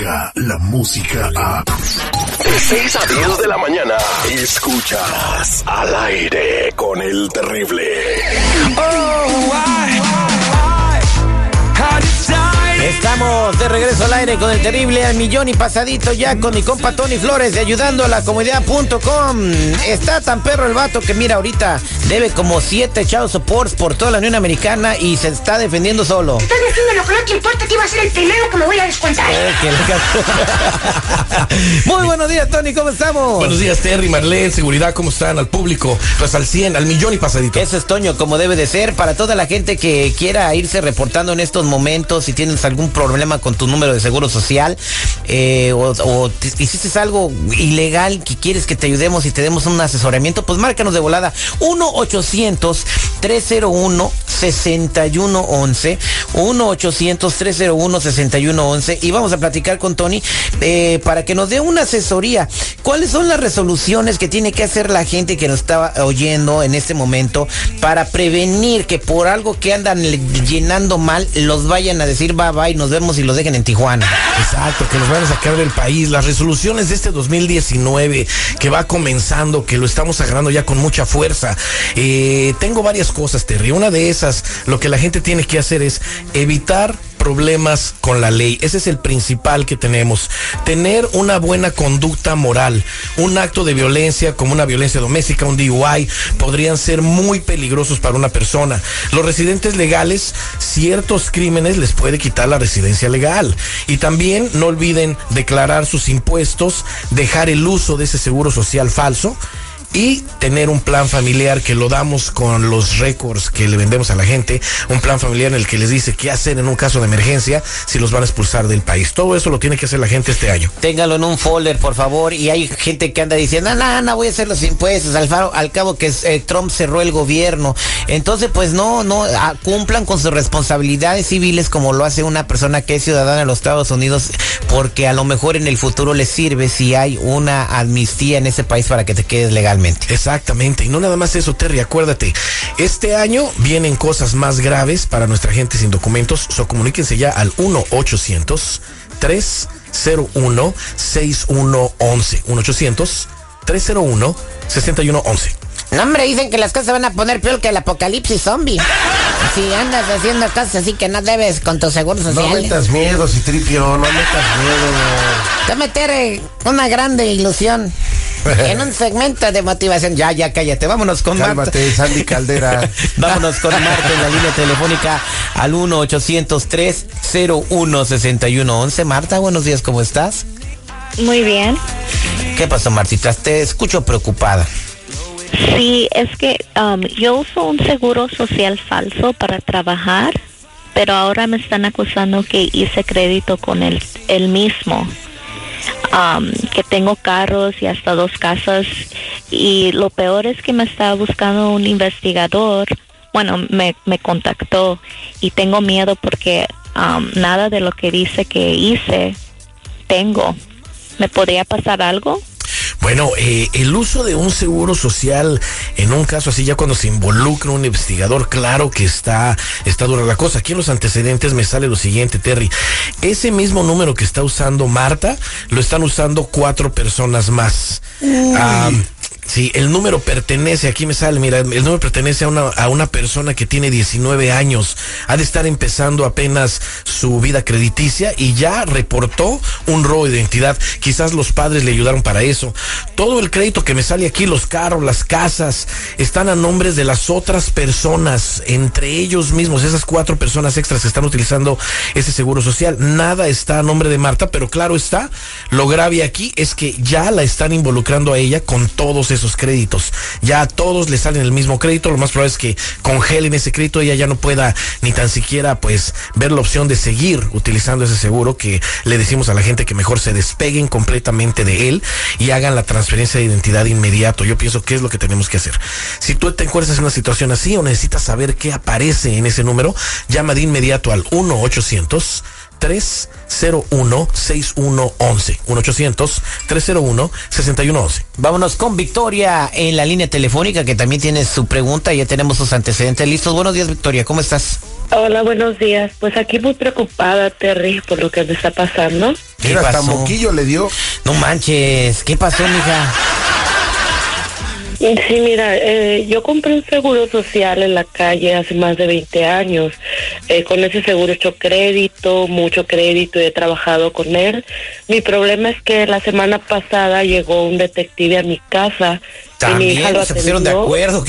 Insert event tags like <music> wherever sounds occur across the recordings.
la música a... De 6 a 10 de la mañana, escuchas al aire con el terrible. Estamos de regreso al aire con el terrible al millón y pasadito ya con mi compa Tony Flores de ayudando a la comunidad.com. Está tan perro el vato que mira ahorita debe como siete chavos supports por toda la Unión Americana y se está defendiendo solo. Estás diciendo lo que no te importa, te iba a ser el primero que me voy a descontar. Eh, <laughs> Muy buenos días Tony, ¿cómo estamos? Buenos días, Terry, Marlene, seguridad, ¿cómo están? Al público, pues al 100, al millón y pasadito. Eso es Toño, como debe de ser. Para toda la gente que quiera irse reportando en estos momentos, si tienes algún problema con tu número de seguro social eh, o, o te- hiciste algo ilegal que quieres que te ayudemos y te demos un asesoramiento, pues márcanos de volada. 800 301 1-800-301-6111. 1-800-301-6111. Y vamos a platicar con Tony eh, para que nos dé una asesoría. ¿Cuáles son las resoluciones que tiene que hacer la gente que nos está oyendo en este momento para prevenir que por algo que andan le- llenando mal los vayan a decir bye bye, nos vemos y los dejen en Tijuana? Exacto, que nos van a sacar del país. Las resoluciones de este 2019 que va comenzando, que lo estamos agarrando ya con mucha fuerza. Eh, tengo varias cosas, Terry. Una de esas, lo que la gente tiene que hacer es evitar problemas con la ley. Ese es el principal que tenemos. Tener una buena conducta moral. Un acto de violencia como una violencia doméstica, un DUI, podrían ser muy peligrosos para una persona. Los residentes legales, ciertos crímenes les puede quitar la residencia legal. Y también no olviden declarar sus impuestos, dejar el uso de ese seguro social falso y tener un plan familiar que lo damos con los récords que le vendemos a la gente, un plan familiar en el que les dice qué hacer en un caso de emergencia si los van a expulsar del país. Todo eso lo tiene que hacer la gente este año. Téngalo en un folder, por favor. Y hay gente que anda diciendo, no, no, voy a hacer los impuestos. Al, al cabo que eh, Trump cerró el gobierno. Entonces, pues no, no, ah, cumplan con sus responsabilidades civiles como lo hace una persona que es ciudadana de los Estados Unidos, porque a lo mejor en el futuro les sirve si hay una amnistía en ese país para que te quedes Exactamente, y no nada más eso, Terry, acuérdate, este año vienen cosas más graves para nuestra gente sin documentos, so comuníquense ya al 1-800-301-6111, 1-800-301-6111. No, hombre, dicen que las cosas van a poner peor que el apocalipsis zombie. Si andas haciendo cosas así que no debes con tu seguro No social. metas miedo, Citripio, no metas miedo. Te meter una grande ilusión en un segmento de motivación. Ya, ya, cállate. Vámonos con Marta. Cálmate, Sandy Caldera. <laughs> Vámonos con Marta en la línea telefónica al 1-800-301-6111. Marta, buenos días, ¿cómo estás? Muy bien. ¿Qué pasó, Martita? Te escucho preocupada. Sí, es que um, yo uso un seguro social falso para trabajar, pero ahora me están acusando que hice crédito con el, el mismo. Um, que tengo carros y hasta dos casas. Y lo peor es que me está buscando un investigador. Bueno me, me contactó y tengo miedo porque um, nada de lo que dice que hice tengo. Me podría pasar algo Bueno, eh, el uso de un seguro social en un caso así, ya cuando se involucra un investigador, claro que está, está dura la cosa. Aquí en los antecedentes me sale lo siguiente, Terry. Ese mismo número que está usando Marta, lo están usando cuatro personas más. Ah, Sí, el número pertenece, aquí me sale, mira, el número pertenece a una, a una persona que tiene 19 años. Ha de estar empezando apenas su vida crediticia y ya reportó un robo de identidad. Quizás los padres le ayudaron para eso. Todo el crédito que me sale aquí, los carros, las casas, están a nombres de las otras personas, entre ellos mismos, esas cuatro personas extras que están utilizando ese seguro social. Nada está a nombre de Marta, pero claro está, lo grave aquí es que ya la están involucrando a ella con todos esos créditos. Ya a todos le salen el mismo crédito, lo más probable es que congelen ese crédito, ella ya no pueda ni tan siquiera pues ver la opción de seguir utilizando ese seguro que le decimos a la gente que mejor se despeguen completamente de él y hagan la transferencia de identidad inmediato. Yo pienso que es lo que tenemos que hacer. Si tú te encuentras en una situación así o necesitas saber qué aparece en ese número, llama de inmediato al 1 800 301-6111. 1-800-301-6111. Vámonos con Victoria en la línea telefónica que también tiene su pregunta. Ya tenemos sus antecedentes listos. Buenos días, Victoria. ¿Cómo estás? Hola, buenos días. Pues aquí muy preocupada, Terry, por lo que me está pasando. ¿Qué Mira, hasta pasó? moquillo le dio. No manches, ¿qué pasó, mija? Sí, mira, eh, yo compré un seguro social en la calle hace más de 20 años. Eh, con ese seguro he hecho crédito, mucho crédito y he trabajado con él. Mi problema es que la semana pasada llegó un detective a mi casa. y mi También hija lo se pusieron de atendió. acuerdo.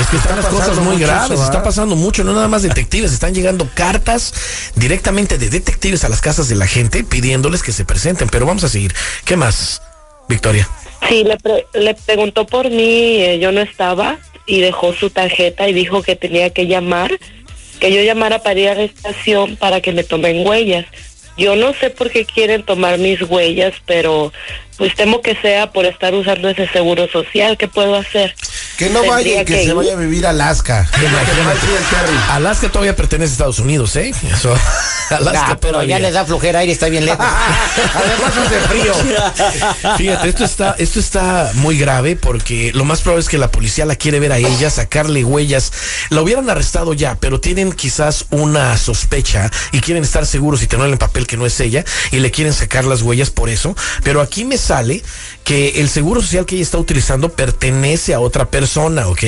Es que están las cosas muy mucho graves, eso, está pasando mucho, no nada más detectives, están llegando cartas directamente de detectives a las casas de la gente pidiéndoles que se presenten, pero vamos a seguir. ¿Qué más, Victoria? Sí, le, pre- le preguntó por mí, eh, yo no estaba y dejó su tarjeta y dijo que tenía que llamar, que yo llamara para ir a la estación para que me tomen huellas. Yo no sé por qué quieren tomar mis huellas, pero pues temo que sea por estar usando ese seguro social. ¿Qué puedo hacer? Que no Tendría vaya que que se ir. vaya a vivir a Alaska. Alaska todavía pertenece a Estados Unidos, ¿eh? Eso, <laughs> Alaska Ah, pero ya les da flojera aire, está bien lejos. <laughs> Además hace frío. <laughs> Fíjate, esto está, esto está muy grave porque lo más probable es que la policía la quiere ver a ella, sacarle huellas. La hubieran arrestado ya, pero tienen quizás una sospecha y quieren estar seguros y tener en papel que no es ella y le quieren sacar las huellas por eso. Pero aquí me sale que el seguro social que ella está utilizando pertenece a otra persona, ¿ok?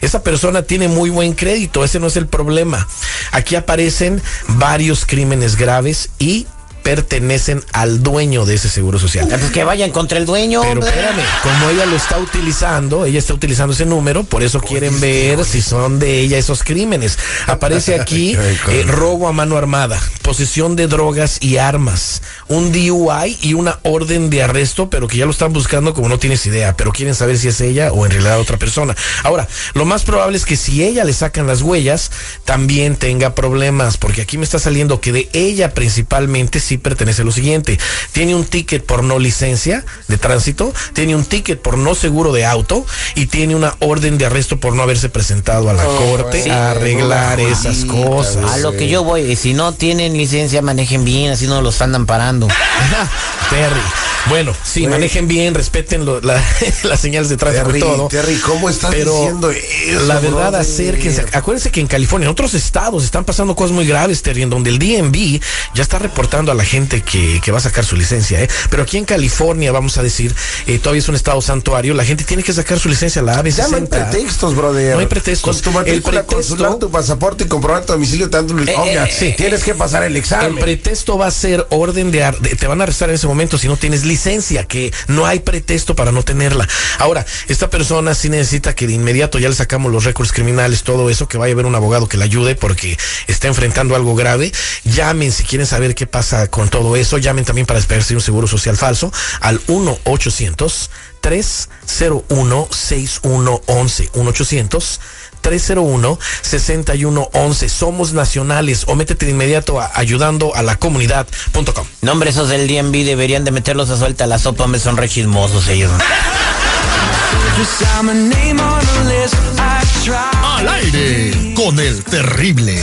Esa persona tiene muy buen crédito, ese no es el problema. Aquí aparecen varios crímenes graves y pertenecen al dueño de ese seguro social. Pues que vayan contra el dueño. Pero hombre. espérame, como ella lo está utilizando, ella está utilizando ese número, por eso quieren ver si son de ella esos crímenes. Aparece <laughs> aquí eh, robo a mano armada, posesión de drogas y armas, un DUI y una orden de arresto, pero que ya lo están buscando como no tienes idea, pero quieren saber si es ella o en realidad otra persona. Ahora, lo más probable es que si ella le sacan las huellas, también tenga problemas, porque aquí me está saliendo que de ella principalmente sí pertenece lo siguiente. Tiene un ticket por no licencia de tránsito, tiene un ticket por no seguro de auto y tiene una orden de arresto por no haberse presentado a la corte sí. a arreglar esas cosas. A lo que yo voy, si no tienen licencia, manejen bien, así no los andan parando. <laughs> Terry. Bueno, sí, manejen bien, respeten lo- la- <laughs> las señales de tránsito Terry, y todo. Terry, ¿cómo estás Pero diciendo eso? la verdad, brother? acérquense. Acuérdense que en California, en otros estados, están pasando cosas muy graves, Terry, en donde el DMV ya está reportando a la gente que, que va a sacar su licencia, ¿eh? Pero aquí en California, vamos a decir, eh, todavía es un estado santuario, la gente tiene que sacar su licencia, la AB60. Ya no hay pretextos, brother. No hay pretextos. Con tu matrícula El pretexto- tu pasaporte y comprobar tu domicilio, dan tu Obvia, eh, sí. Tienes que pasar el El examen. pretexto va a ser orden de, ar- Te van a arrestar en ese momento si no tienes licencia, que no hay pretexto para no tenerla. Ahora, esta persona sí necesita que de inmediato ya le sacamos los récords criminales, todo eso, que vaya a ver un abogado que le ayude porque está enfrentando algo grave. Llamen si quieren saber qué pasa con todo eso. Llamen también para despedirse de un seguro social falso al 1 800 301 6111 1 800 301-6111. Somos nacionales o métete de inmediato a ayudando a la comunidad.com. No, hombre, esos del DMV deberían de meterlos a suelta a la sopa, me son re chismosos ellos. Al aire con el terrible.